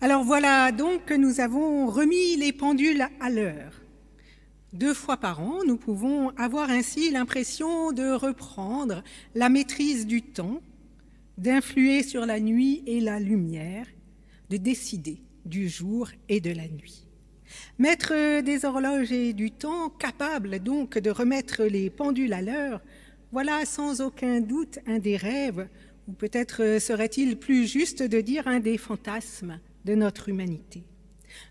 Alors voilà donc que nous avons remis les pendules à l'heure. Deux fois par an, nous pouvons avoir ainsi l'impression de reprendre la maîtrise du temps, d'influer sur la nuit et la lumière, de décider du jour et de la nuit. Maître des horloges et du temps, capable donc de remettre les pendules à l'heure, voilà sans aucun doute un des rêves, ou peut-être serait-il plus juste de dire un des fantasmes de notre humanité.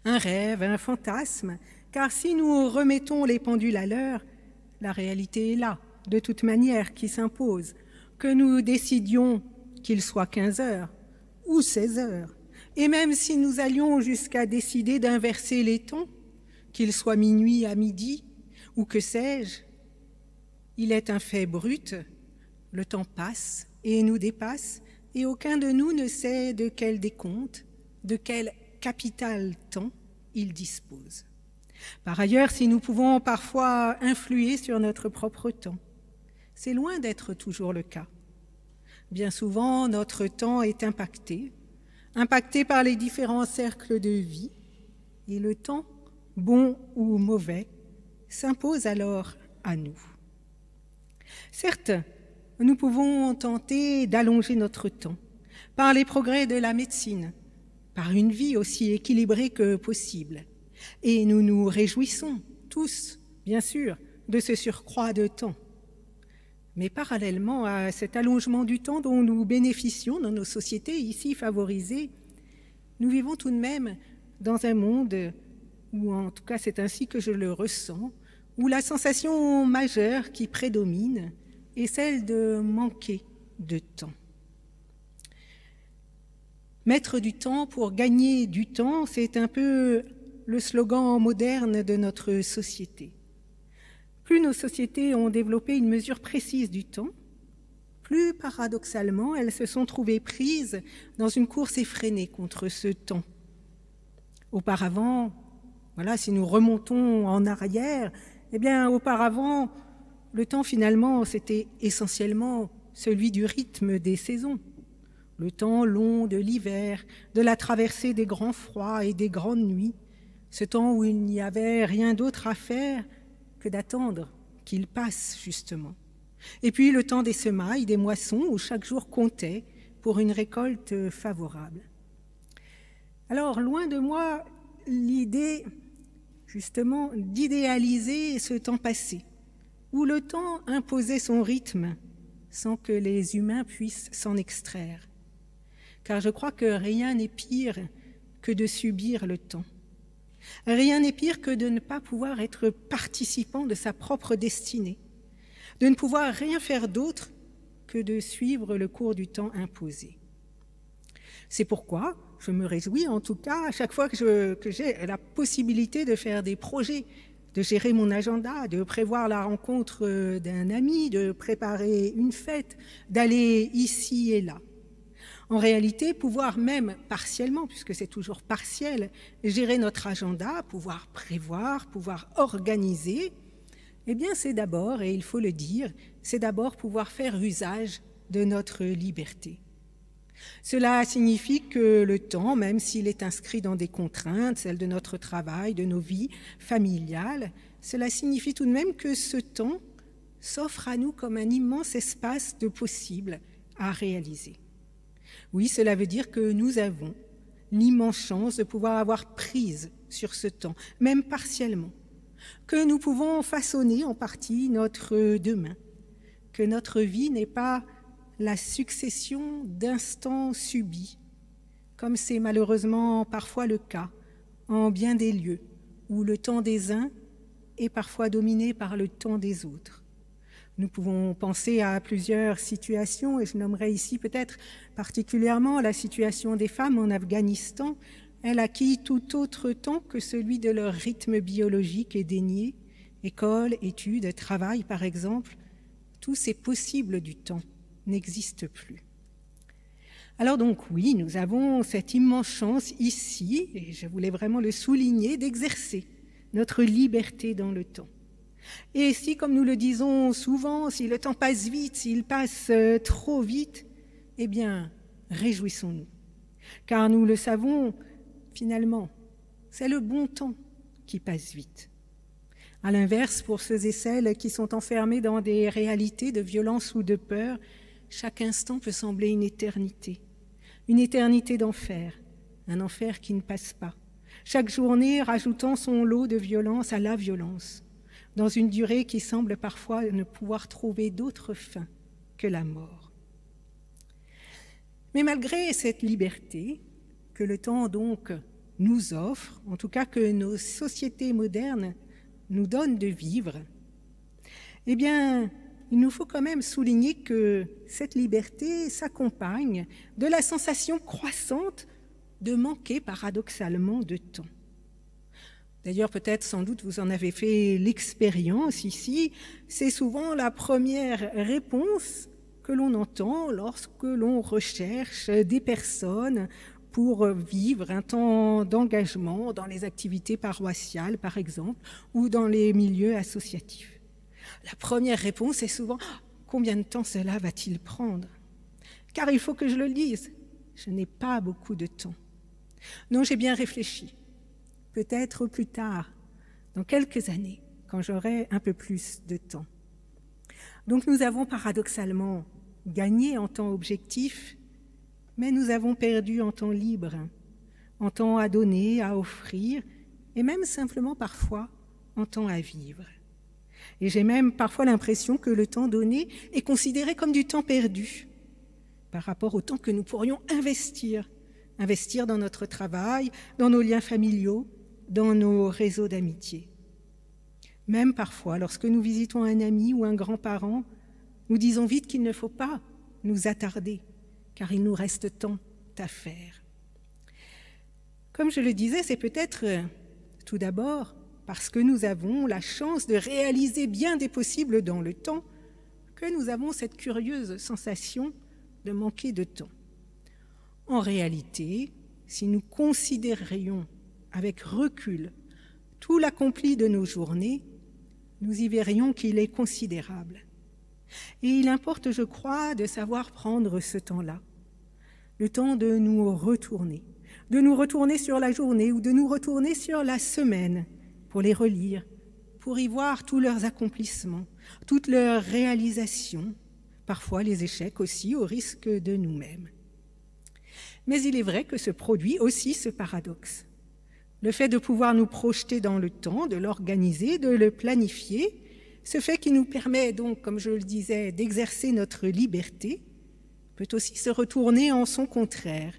Un rêve, un fantasme, car si nous remettons les pendules à l'heure, la réalité est là, de toute manière, qui s'impose. Que nous décidions qu'il soit 15 heures ou 16 heures, et même si nous allions jusqu'à décider d'inverser les temps, qu'il soit minuit à midi, ou que sais-je, il est un fait brut, le temps passe et nous dépasse, et aucun de nous ne sait de quel décompte, de quel capital temps il dispose. Par ailleurs, si nous pouvons parfois influer sur notre propre temps, c'est loin d'être toujours le cas. Bien souvent, notre temps est impacté, impacté par les différents cercles de vie, et le temps, bon ou mauvais, s'impose alors à nous. Certes, nous pouvons tenter d'allonger notre temps par les progrès de la médecine, par une vie aussi équilibrée que possible. Et nous nous réjouissons tous, bien sûr, de ce surcroît de temps. Mais parallèlement à cet allongement du temps dont nous bénéficions dans nos sociétés ici favorisées, nous vivons tout de même dans un monde où, en tout cas c'est ainsi que je le ressens, où la sensation majeure qui prédomine est celle de manquer de temps. Mettre du temps pour gagner du temps, c'est un peu le slogan moderne de notre société. Plus nos sociétés ont développé une mesure précise du temps, plus paradoxalement elles se sont trouvées prises dans une course effrénée contre ce temps. Auparavant, voilà, si nous remontons en arrière, eh bien, auparavant, le temps finalement, c'était essentiellement celui du rythme des saisons. Le temps long de l'hiver, de la traversée des grands froids et des grandes nuits, ce temps où il n'y avait rien d'autre à faire que d'attendre qu'il passe justement. Et puis le temps des semailles, des moissons, où chaque jour comptait pour une récolte favorable. Alors, loin de moi l'idée justement d'idéaliser ce temps passé, où le temps imposait son rythme sans que les humains puissent s'en extraire. Car je crois que rien n'est pire que de subir le temps. Rien n'est pire que de ne pas pouvoir être participant de sa propre destinée, de ne pouvoir rien faire d'autre que de suivre le cours du temps imposé. C'est pourquoi je me réjouis en tout cas à chaque fois que, j'ai la possibilité de faire des projets, de gérer mon agenda, de prévoir la rencontre euh, d'un ami, de préparer une fête, d'aller ici et là. En réalité, pouvoir même partiellement, puisque c'est toujours partiel, gérer notre agenda, pouvoir prévoir, pouvoir organiser, eh bien c'est d'abord, et il faut le dire, c'est d'abord pouvoir faire usage de notre liberté. Cela signifie que le temps, même s'il est inscrit dans des contraintes, celles de notre travail, de nos vies familiales, cela signifie tout de même que ce temps s'offre à nous comme un immense espace de possible à réaliser. Oui, cela veut dire que nous avons l'immense chance de pouvoir avoir prise sur ce temps, même partiellement, que nous pouvons façonner en partie notre demain, que notre vie n'est pas la succession d'instants subis, comme c'est malheureusement parfois le cas en bien des lieux, où le temps des uns est parfois dominé par le temps des autres. Nous pouvons penser à plusieurs situations, et je nommerai ici peut-être particulièrement la situation des femmes en Afghanistan. Elle acquis tout autre temps que celui de leur rythme biologique et dénié, école, études, travail par exemple. Tout c'est possible du temps n'existe plus. Alors donc oui, nous avons cette immense chance ici, et je voulais vraiment le souligner, d'exercer notre liberté dans le temps. Et si, comme nous le disons souvent, si le temps passe vite, s'il passe euh, trop vite, eh bien, réjouissons-nous. Car nous le savons, finalement, c'est le bon temps qui passe vite. À l'inverse, pour ceux et celles qui sont enfermés dans des réalités de violence ou de peur, chaque instant peut sembler une éternité, une éternité d'enfer, un enfer qui ne passe pas, chaque journée rajoutant son lot de violence à la violence, dans une durée qui semble parfois ne pouvoir trouver d'autre fin que la mort. Mais malgré cette liberté que le temps donc nous offre, en tout cas que nos sociétés modernes nous donnent de vivre, eh bien, il nous faut quand même souligner que cette liberté s'accompagne de la sensation croissante de manquer paradoxalement de temps. D'ailleurs, peut-être sans doute vous en avez fait l'expérience ici, c'est souvent la première réponse que l'on entend lorsque l'on recherche des personnes pour vivre un temps d'engagement dans les activités paroissiales, par exemple, ou dans les milieux associatifs. La première réponse est souvent Combien de temps cela va-t-il prendre? Car il faut que je le lise. Je n'ai pas beaucoup de temps. Non, j'ai bien réfléchi. Peut-être plus tard, dans quelques années, quand j'aurai un peu plus de temps. Donc nous avons paradoxalement gagné en temps objectif mais nous avons perdu en temps libre, en temps à donner, à offrir, et même simplement parfois en temps à vivre. Et j'ai même parfois l'impression que le temps donné est considéré comme du temps perdu par rapport au temps que nous pourrions investir, investir dans notre travail, dans nos liens familiaux, dans nos réseaux d'amitié. Même parfois, lorsque nous visitons un ami ou un grand-parent, nous disons vite qu'il ne faut pas nous attarder car il nous reste tant à faire. Comme je le disais, c'est peut-être euh, tout d'abord parce que nous avons la chance de réaliser bien des possibles dans le temps que nous avons cette curieuse sensation de manquer de temps. En réalité, si nous considérions avec recul tout l'accompli de nos journées, nous y verrions qu'il est considérable. Et il importe, je crois, de savoir prendre ce temps-là, le temps de nous retourner, de nous retourner sur la journée ou de nous retourner sur la semaine pour les relire, pour y voir tous leurs accomplissements, toutes leurs réalisations, parfois les échecs aussi au risque de nous-mêmes. Mais il est vrai que se produit aussi ce paradoxe. Le fait de pouvoir nous projeter dans le temps, de l'organiser, de le planifier, ce fait qui nous permet donc, comme je le disais, d'exercer notre liberté, peut aussi se retourner en son contraire,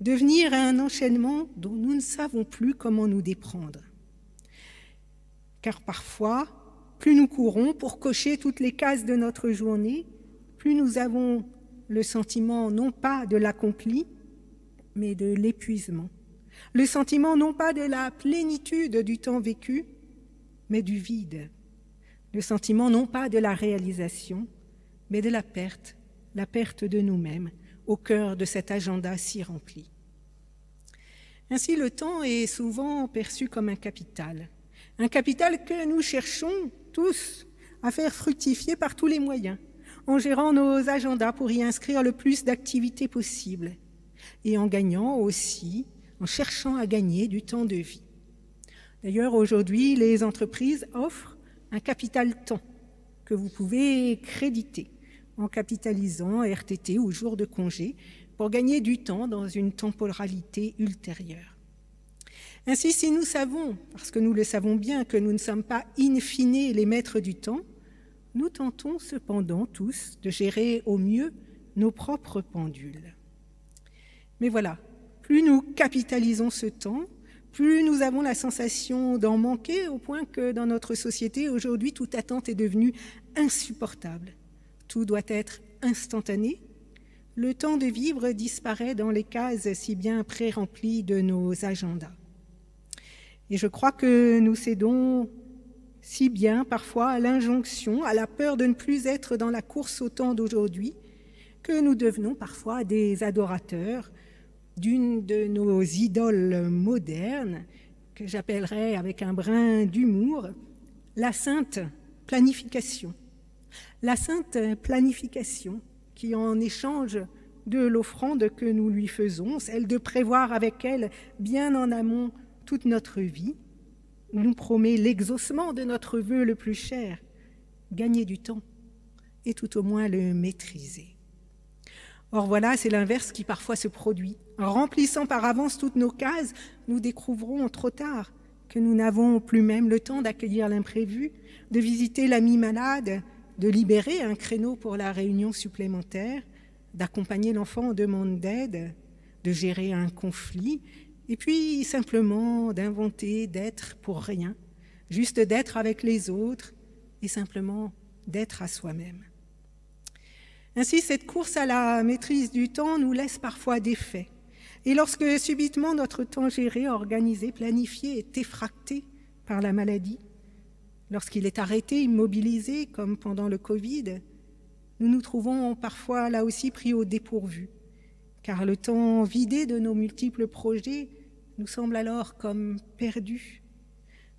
devenir un enchaînement dont nous ne savons plus comment nous déprendre. Car parfois, plus nous courons pour cocher toutes les cases de notre journée, plus nous avons le sentiment non pas de l'accompli, mais de l'épuisement. Le sentiment non pas de la plénitude du temps vécu, mais du vide. Le sentiment non pas de la réalisation, mais de la perte la perte de nous-mêmes au cœur de cet agenda si rempli. Ainsi, le temps est souvent perçu comme un capital, un capital que nous cherchons tous à faire fructifier par tous les moyens, en gérant nos agendas pour y inscrire le plus d'activités possible, et en gagnant aussi, en cherchant à gagner du temps de vie. D'ailleurs, aujourd'hui, les entreprises offrent un capital temps que vous pouvez créditer en capitalisant RTT ou jour de congé pour gagner du temps dans une temporalité ultérieure. Ainsi, si nous savons, parce que nous le savons bien, que nous ne sommes pas in fine les maîtres du temps, nous tentons cependant tous de gérer au mieux nos propres pendules. Mais voilà, plus nous capitalisons ce temps, plus nous avons la sensation d'en manquer au point que dans notre société, aujourd'hui, toute attente est devenue insupportable tout doit être instantané, le temps de vivre disparaît dans les cases si bien pré-remplies de nos agendas. Et je crois que nous cédons si bien parfois à l'injonction, à la peur de ne plus être dans la course au temps d'aujourd'hui, que nous devenons parfois des adorateurs d'une de nos idoles modernes, que j'appellerais avec un brin d'humour la sainte planification la sainte planification qui, en échange de l'offrande que nous lui faisons, celle de prévoir avec elle bien en amont toute notre vie, nous promet l'exaucement de notre vœu le plus cher, gagner du temps et tout au moins le maîtriser. Or voilà, c'est l'inverse qui parfois se produit. En remplissant par avance toutes nos cases, nous découvrons trop tard que nous n'avons plus même le temps d'accueillir l'imprévu, de visiter l'ami malade, de libérer un créneau pour la réunion supplémentaire, d'accompagner l'enfant en demande d'aide, de gérer un conflit, et puis simplement d'inventer, d'être pour rien, juste d'être avec les autres et simplement d'être à soi-même. Ainsi, cette course à la maîtrise du temps nous laisse parfois défaits. Et lorsque subitement notre temps géré, organisé, planifié est effracté par la maladie, lorsqu'il est arrêté, immobilisé, comme pendant le Covid, nous nous trouvons parfois là aussi pris au dépourvu, car le temps vidé de nos multiples projets nous semble alors comme perdu.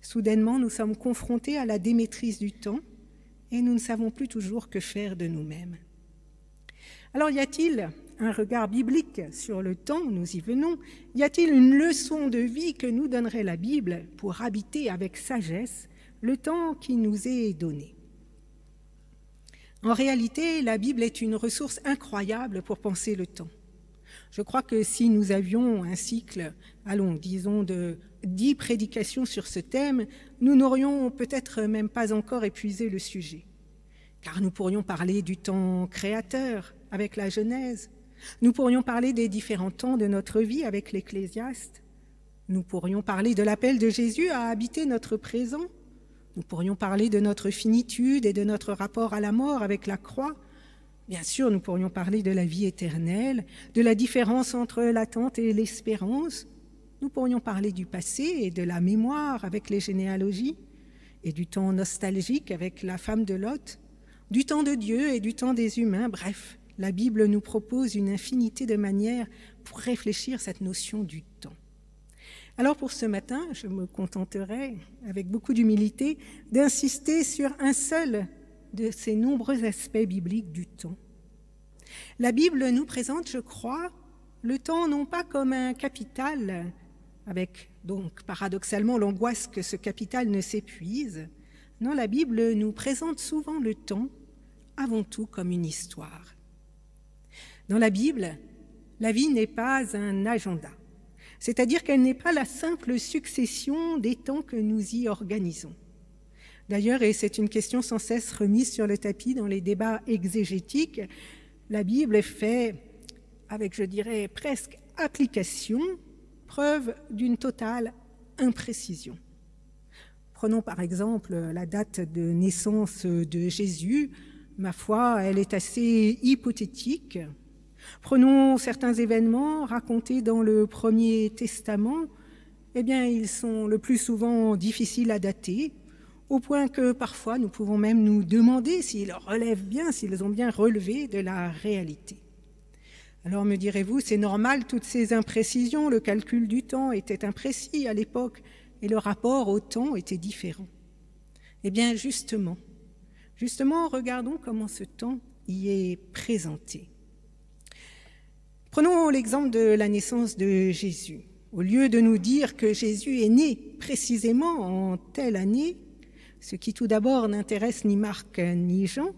Soudainement, nous sommes confrontés à la démaîtrise du temps et nous ne savons plus toujours que faire de nous-mêmes. Alors y a-t-il un regard biblique sur le temps, nous y venons, y a-t-il une leçon de vie que nous donnerait la Bible pour habiter avec sagesse le temps qui nous est donné? En réalité, la Bible est une ressource incroyable pour penser le temps. Je crois que si nous avions un cycle, allons, disons, de dix prédications sur ce thème, nous n'aurions peut-être même pas encore épuisé le sujet. Car nous pourrions parler du temps créateur avec la Genèse, nous pourrions parler des différents temps de notre vie avec l'Ecclésiaste, nous pourrions parler de l'appel de Jésus à habiter notre présent, nous pourrions parler de notre finitude et de notre rapport à la mort avec la croix, Bien sûr, nous pourrions parler de la vie éternelle, de la différence entre l'attente et l'espérance. Nous pourrions parler du passé et de la mémoire avec les généalogies, et du temps nostalgique avec la femme de Lot, du temps de Dieu et du temps des humains. Bref, la Bible nous propose une infinité de manières pour réfléchir cette notion du temps. Alors pour ce matin, je me contenterai, avec beaucoup d'humilité, d'insister sur un seul de ces nombreux aspects bibliques du temps. La Bible nous présente, je crois, le temps non pas comme un capital, avec donc paradoxalement l'angoisse que ce capital ne s'épuise. Non, la Bible nous présente souvent le temps avant tout comme une histoire. Dans la Bible, la vie n'est pas un agenda, c'est-à-dire qu'elle n'est pas la simple succession des temps que nous y organisons. D'ailleurs, et c'est une question sans cesse remise sur le tapis dans les débats exégétiques, la Bible fait, avec je dirais presque application, preuve d'une totale imprécision. Prenons par exemple la date de naissance de Jésus. Ma foi, elle est assez hypothétique. Prenons certains événements racontés dans le Premier Testament. Eh bien, ils sont le plus souvent difficiles à dater au point que parfois nous pouvons même nous demander s'ils relèvent bien, s'ils ont bien relevé de la réalité. Alors me direz-vous, c'est normal toutes ces imprécisions, le calcul du temps était imprécis à l'époque et le rapport au temps était différent. Eh bien justement, justement, regardons comment ce temps y est présenté. Prenons l'exemple de la naissance de Jésus. Au lieu de nous dire que Jésus est né précisément en telle année, ce qui tout d'abord n'intéresse ni Marc ni Jean,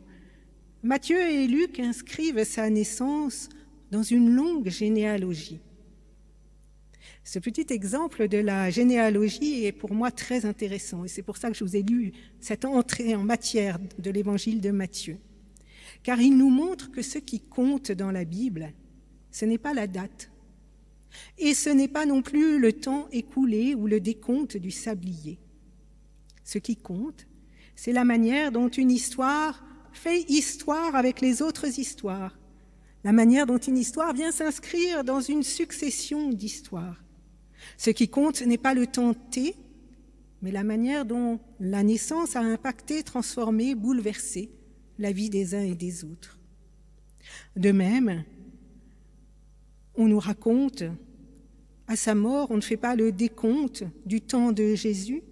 Matthieu et Luc inscrivent sa naissance dans une longue généalogie. Ce petit exemple de la généalogie est pour moi très intéressant et c'est pour ça que je vous ai lu cette entrée en matière de l'évangile de Matthieu. Car il nous montre que ce qui compte dans la Bible, ce n'est pas la date et ce n'est pas non plus le temps écoulé ou le décompte du sablier. Ce qui compte, c'est la manière dont une histoire fait histoire avec les autres histoires, la manière dont une histoire vient s'inscrire dans une succession d'histoires. Ce qui compte n'est pas le temps T, mais la manière dont la naissance a impacté, transformé, bouleversé la vie des uns et des autres. De même, on nous raconte, à sa mort, on ne fait pas le décompte du temps de Jésus,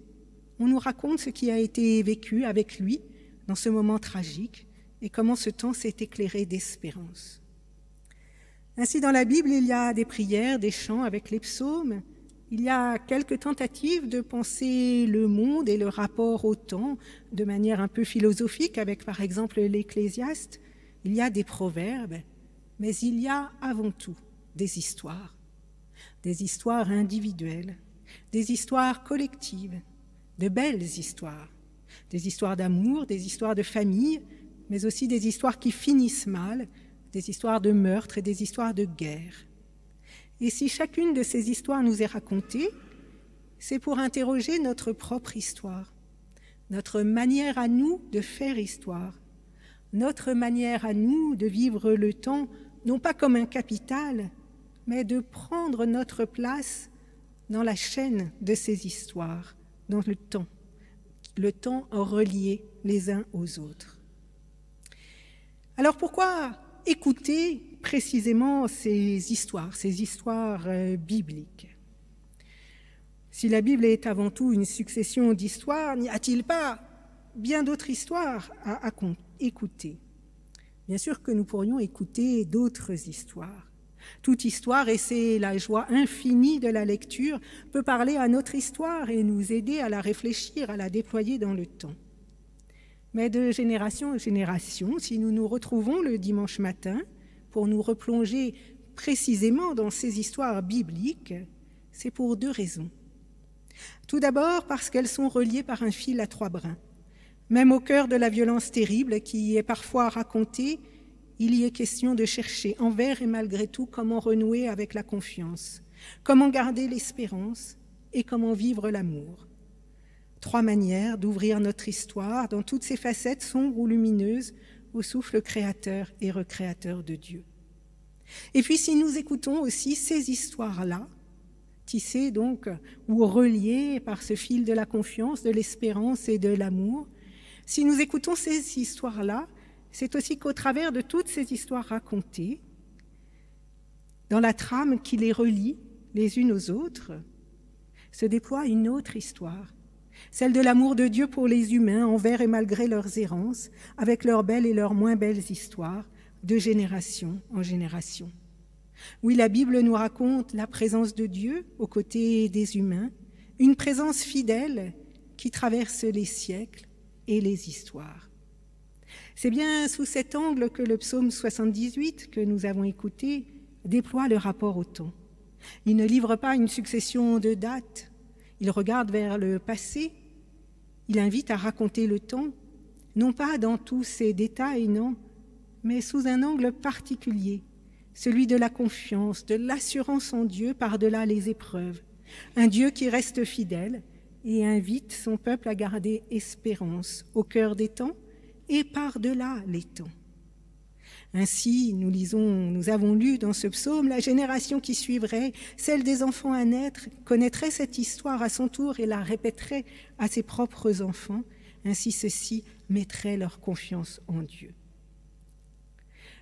on nous raconte ce qui a été vécu avec lui dans ce moment tragique et comment ce temps s'est éclairé d'espérance. Ainsi, dans la Bible, il y a des prières, des chants avec les psaumes. Il y a quelques tentatives de penser le monde et le rapport au temps de manière un peu philosophique, avec par exemple l'Ecclésiaste. Il y a des proverbes, mais il y a avant tout des histoires, des histoires individuelles, des histoires collectives, de belles histoires, des histoires d'amour, des histoires de famille, mais aussi des histoires qui finissent mal, des histoires de meurtre et des histoires de guerre. Et si chacune de ces histoires nous est racontée, c'est pour interroger notre propre histoire, notre manière à nous de faire histoire, notre manière à nous de vivre le temps, non pas comme un capital, mais de prendre notre place dans la chaîne de ces histoires, dans le temps, le temps relié les uns aux autres. Alors pourquoi écouter précisément ces histoires, ces histoires euh, bibliques? Si la Bible est avant tout une succession d'histoires, n'y a-t-il pas bien d'autres histoires à, à écouter? Bien sûr que nous pourrions écouter d'autres histoires. Toute histoire, et c'est la joie infinie de la lecture, peut parler à notre histoire et nous aider à la réfléchir, à la déployer dans le temps. Mais de génération en génération, si nous nous retrouvons le dimanche matin pour nous replonger précisément dans ces histoires bibliques, c'est pour deux raisons. Tout d'abord parce qu'elles sont reliées par un fil à trois brins. Même au cœur de la violence terrible qui est parfois racontée, il y est question de chercher envers et malgré tout comment renouer avec la confiance, comment garder l'espérance et comment vivre l'amour. Trois manières d'ouvrir notre histoire dans toutes ses facettes sombres ou lumineuses au souffle créateur et recréateur de Dieu. Et puis si nous écoutons aussi ces histoires-là, tissées donc ou reliées par ce fil de la confiance, de l'espérance et de l'amour, si nous écoutons ces histoires-là, c'est aussi qu'au travers de toutes ces histoires racontées, dans la trame qui les relie les unes aux autres, se déploie une autre histoire celle de l'amour de Dieu pour les humains envers et malgré leurs errances, avec leurs belles et leurs moins belles histoires, de génération en génération. Oui, la Bible nous raconte la présence de Dieu aux côtés des humains, une présence fidèle qui traverse les siècles et les histoires. C'est bien sous cet angle que le psaume 78 que nous avons écouté déploie le rapport au temps. Il ne livre pas une succession de dates, il regarde vers le passé, il invite à raconter le temps, non pas dans tous ses détails, non, mais sous un angle particulier, celui de la confiance, de l'assurance en Dieu par-delà les épreuves, un Dieu qui reste fidèle et invite son peuple à garder espérance au cœur des temps et par-delà les temps. Ainsi, nous lisons, nous avons lu dans ce psaume, la génération qui suivrait, celle des enfants à naître, connaîtrait cette histoire à son tour et la répéterait à ses propres enfants. Ainsi, ceux-ci mettraient leur confiance en Dieu.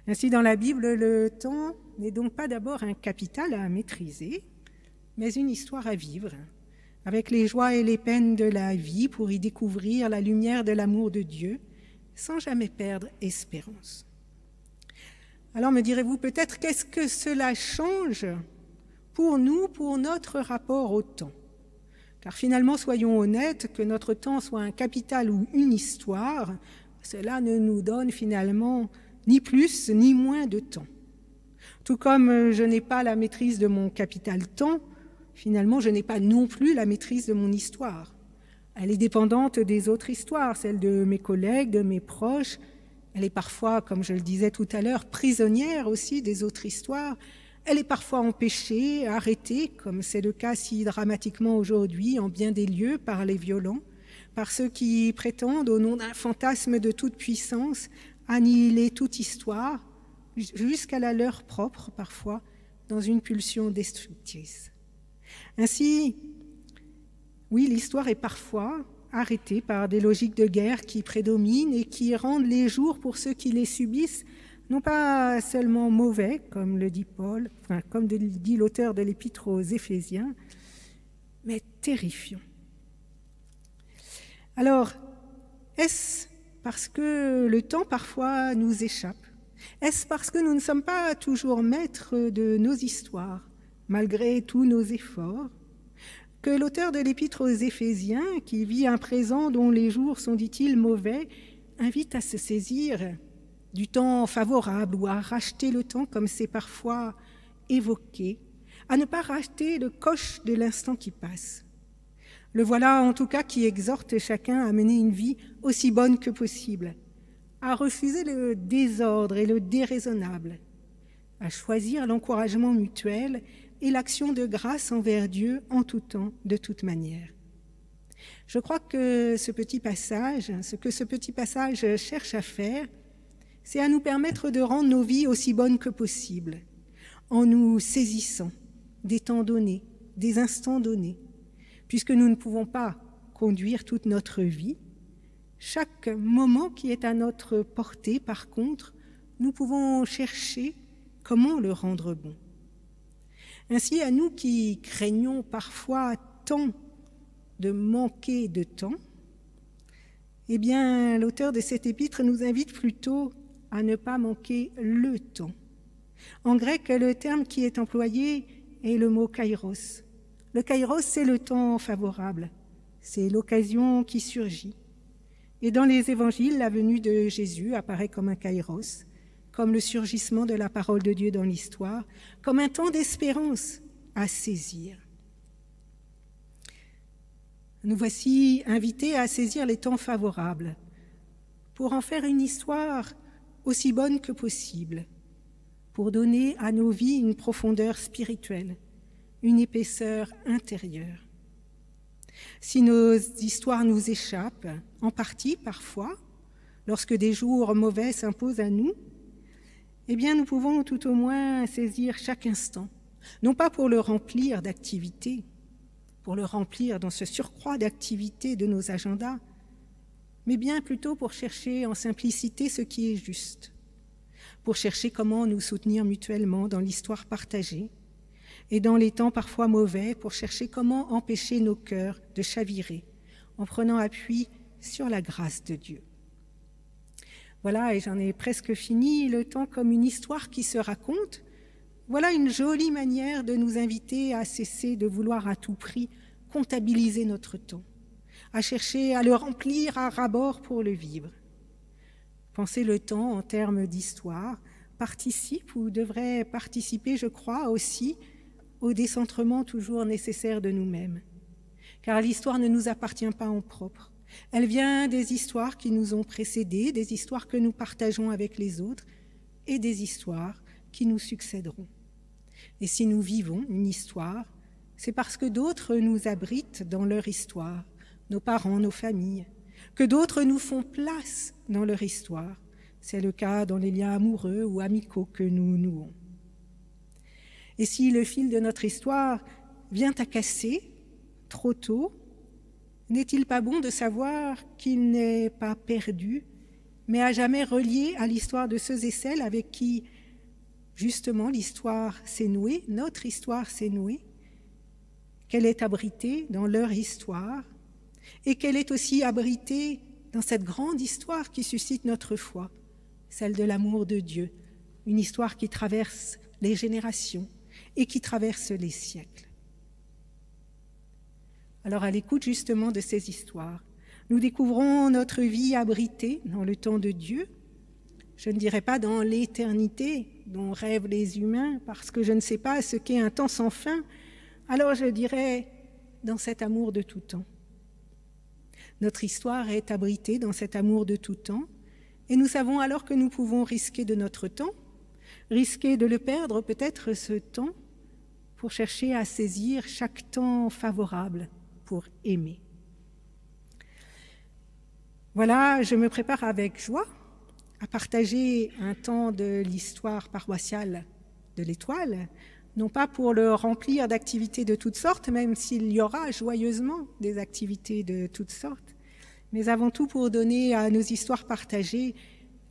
Ainsi, dans la Bible, le temps n'est donc pas d'abord un capital à maîtriser, mais une histoire à vivre, avec les joies et les peines de la vie pour y découvrir la lumière de l'amour de Dieu, sans jamais perdre espérance. Alors me direz-vous peut-être qu'est-ce que cela change pour nous, pour notre rapport au temps? Car finalement, soyons honnêtes, que notre temps soit un capital ou une histoire, cela ne nous donne finalement ni plus ni moins de temps. Tout comme je n'ai pas la maîtrise de mon capital temps, finalement, je n'ai pas non plus la maîtrise de mon histoire. Elle est dépendante des autres histoires, celles de mes collègues, de mes proches, elle est parfois, comme je le disais tout à l'heure, prisonnière aussi des autres histoires. Elle est parfois empêchée, arrêtée, comme c'est le cas si dramatiquement aujourd'hui en bien des lieux par les violents, par ceux qui prétendent, au nom d'un fantasme de toute puissance, annihiler toute histoire, jusqu'à la leur propre parfois, dans une pulsion destructrice. Ainsi, oui, l'histoire est parfois, arrêtés par des logiques de guerre qui prédominent et qui rendent les jours pour ceux qui les subissent non pas seulement mauvais, comme le dit Paul, enfin, comme dit l'auteur de l'épître aux Éphésiens, mais terrifiants. Alors, est-ce parce que le temps parfois nous échappe? Est-ce parce que nous ne sommes pas toujours maîtres de nos histoires, malgré tous nos efforts, que l'auteur de l'épître aux Éphésiens, qui vit un présent dont les jours sont, dit-il, mauvais, invite à se saisir du temps favorable ou à racheter le temps comme c'est parfois évoqué, à ne pas racheter le coche de l'instant qui passe. Le voilà en tout cas qui exhorte chacun à mener une vie aussi bonne que possible, à refuser le désordre et le déraisonnable, à choisir l'encouragement mutuel et l'action de grâce envers Dieu en tout temps, de toute manière. Je crois que ce petit passage, ce que ce petit passage cherche à faire, c'est à nous permettre de rendre nos vies aussi bonnes que possible, en nous saisissant des temps donnés, des instants donnés, puisque nous ne pouvons pas conduire toute notre vie. Chaque moment qui est à notre portée, par contre, nous pouvons chercher comment le rendre bon. Ainsi, à nous qui craignons parfois tant de manquer de temps, eh bien, l'auteur de cet épître nous invite plutôt à ne pas manquer le temps. En grec, le terme qui est employé est le mot kairos. Le kairos, c'est le temps favorable, c'est l'occasion qui surgit. Et dans les évangiles, la venue de Jésus apparaît comme un kairos, comme le surgissement de la parole de Dieu dans l'histoire, comme un temps d'espérance à saisir. Nous voici invités à saisir les temps favorables pour en faire une histoire aussi bonne que possible, pour donner à nos vies une profondeur spirituelle, une épaisseur intérieure. Si nos histoires nous échappent, en partie parfois, lorsque des jours mauvais s'imposent à nous, eh bien nous pouvons tout au moins saisir chaque instant, non pas pour le remplir d'activités, pour le remplir dans ce surcroît d'activités de nos agendas, mais bien plutôt pour chercher en simplicité ce qui est juste, pour chercher comment nous soutenir mutuellement dans l'histoire partagée, et dans les temps parfois mauvais, pour chercher comment empêcher nos cœurs de chavirer, en prenant appui sur la grâce de Dieu. Voilà, et j'en ai presque fini, le temps comme une histoire qui se raconte. Voilà une jolie manière de nous inviter à cesser de vouloir à tout prix comptabiliser notre temps, à chercher à le remplir à rabord pour le vivre. Penser le temps en termes d'histoire participe ou devrait participer, je crois, aussi au décentrement toujours nécessaire de nous-mêmes. Car l'histoire ne nous appartient pas en propre. Elle vient des histoires qui nous ont précédés, des histoires que nous partageons avec les autres et des histoires qui nous succéderont. Et si nous vivons une histoire, c'est parce que d'autres nous abritent dans leur histoire, nos parents, nos familles, que d'autres nous font place dans leur histoire. C'est le cas dans les liens amoureux ou amicaux que nous nouons. Et si le fil de notre histoire vient à casser trop tôt, n'est-il pas bon de savoir qu'il n'est pas perdu, mais à jamais relié à l'histoire de ceux et celles avec qui, justement, l'histoire s'est nouée, notre histoire s'est nouée, qu'elle est abritée dans leur histoire, et qu'elle est aussi abritée dans cette grande histoire qui suscite notre foi, celle de l'amour de Dieu, une histoire qui traverse les générations et qui traverse les siècles. Alors à l'écoute justement de ces histoires, nous découvrons notre vie abritée dans le temps de Dieu, je ne dirais pas dans l'éternité dont rêvent les humains, parce que je ne sais pas ce qu'est un temps sans fin, alors je dirais dans cet amour de tout temps. Notre histoire est abritée dans cet amour de tout temps, et nous savons alors que nous pouvons risquer de notre temps, risquer de le perdre peut-être ce temps, pour chercher à saisir chaque temps favorable pour aimer. Voilà, je me prépare avec joie à partager un temps de l'histoire paroissiale de l'étoile, non pas pour le remplir d'activités de toutes sortes, même s'il y aura joyeusement des activités de toutes sortes, mais avant tout pour donner à nos histoires partagées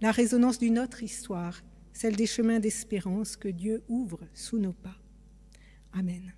la résonance d'une autre histoire, celle des chemins d'espérance que Dieu ouvre sous nos pas. Amen.